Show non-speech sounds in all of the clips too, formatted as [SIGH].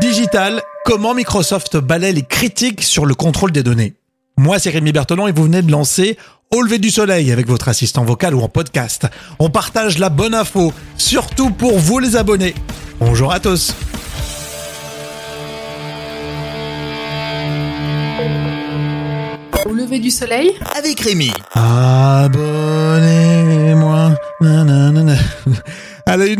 Digital, comment Microsoft balaie les critiques sur le contrôle des données Moi, c'est Rémi Bertolon et vous venez de lancer Au lever du soleil avec votre assistant vocal ou en podcast. On partage la bonne info, surtout pour vous les abonnés. Bonjour à tous. Au lever du soleil avec Rémi. Abonnez-moi.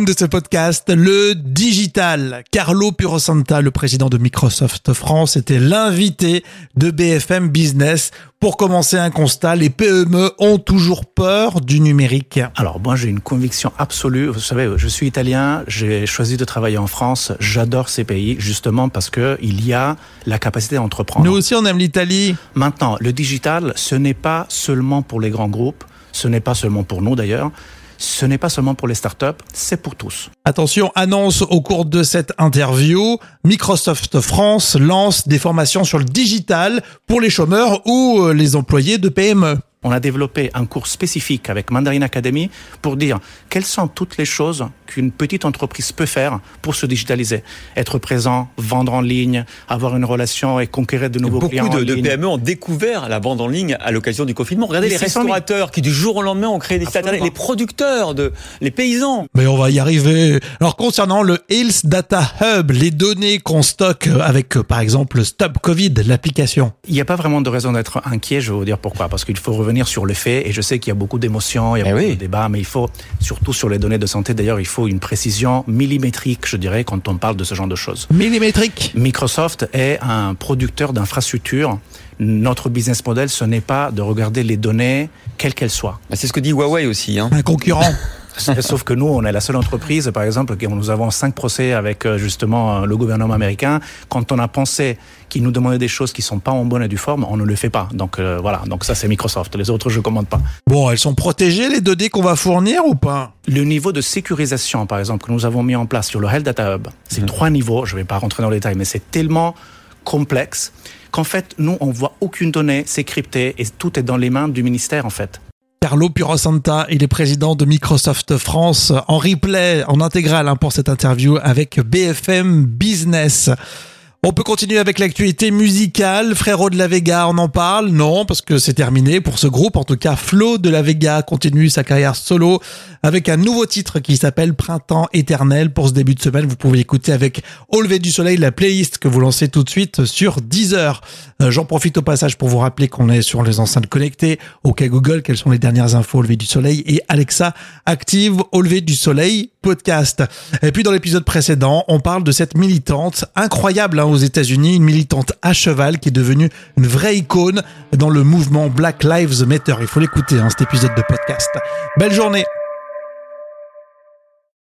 De ce podcast, le digital. Carlo Purosanta, le président de Microsoft France, était l'invité de BFM Business. Pour commencer un constat, les PME ont toujours peur du numérique. Alors moi j'ai une conviction absolue. Vous savez, je suis italien, j'ai choisi de travailler en France. J'adore ces pays justement parce que il y a la capacité d'entreprendre. Nous aussi, on aime l'Italie. Maintenant, le digital, ce n'est pas seulement pour les grands groupes, ce n'est pas seulement pour nous d'ailleurs. Ce n'est pas seulement pour les startups, c'est pour tous. Attention, annonce au cours de cette interview, Microsoft France lance des formations sur le digital pour les chômeurs ou euh, les employés de. PME. On a développé un cours spécifique avec Mandarin Academy pour dire quelles sont toutes les choses qu'une petite entreprise peut faire pour se digitaliser. Être présent, vendre en ligne, avoir une relation et conquérir de nouveaux clients Beaucoup de. PME ont découvert la vente en ligne à l'occasion du confinement. Regardez les 600 000. restaurateurs qui du jour au lendemain ont créé des sites internet, les producteurs, de, les paysans. Mais on va y arriver. Alors concernant le Health Data Hub, les données qu'on stocke avec euh, par exemple Stop Covid, l'application. Il n'y a pas vraiment de raison d'être inquiet, je vais vous dire pourquoi. Parce qu'il faut revenir sur les faits, et je sais qu'il y a beaucoup d'émotions, il y a Eh beaucoup oui. de débats, mais il faut, surtout sur les données de santé, d'ailleurs, il faut une précision millimétrique, je dirais, quand on parle de ce genre de choses. Millimétrique. Microsoft est un producteur d'infrastructures. Notre business model, ce n'est pas de regarder les données, quelles qu'elles soient. Bah, C'est ce que dit Huawei aussi. Hein. Un concurrent. [LAUGHS] [LAUGHS] Sauf que nous, on est la seule entreprise, par exemple, que nous avons cinq procès avec euh, justement euh, le gouvernement américain. Quand on a pensé qu'ils nous demandaient des choses qui sont pas en bonne et due forme, on ne le fait pas. Donc euh, voilà, donc ça c'est Microsoft. Les autres, je commande pas. Bon, elles sont protégées les données qu'on va fournir ou pas? Le niveau de sécurisation, par exemple, que nous avons mis en place sur le Health Data Hub, c'est trois niveaux. Je ne vais pas rentrer dans les détails, mais c'est tellement complexe qu'en fait, nous, on voit aucune donnée, c'est crypté et tout est dans les mains du ministère, en fait. Carlo Purosanta, il est président de Microsoft France en replay, en intégral hein, pour cette interview avec BFM Business. On peut continuer avec l'actualité musicale. Frérot de la Vega, on en parle? Non, parce que c'est terminé pour ce groupe. En tout cas, Flo de la Vega continue sa carrière solo avec un nouveau titre qui s'appelle Printemps éternel. Pour ce début de semaine, vous pouvez écouter avec Au lever du soleil la playlist que vous lancez tout de suite sur Deezer. Euh, J'en profite au passage pour vous rappeler qu'on est sur les enceintes connectées. OK Google, quelles sont les dernières infos au lever du soleil? Et Alexa active au lever du soleil podcast. Et puis dans l'épisode précédent, on parle de cette militante incroyable hein, aux États-Unis, une militante à cheval qui est devenue une vraie icône dans le mouvement Black Lives Matter. Il faut l'écouter, hein, cet épisode de podcast. Belle journée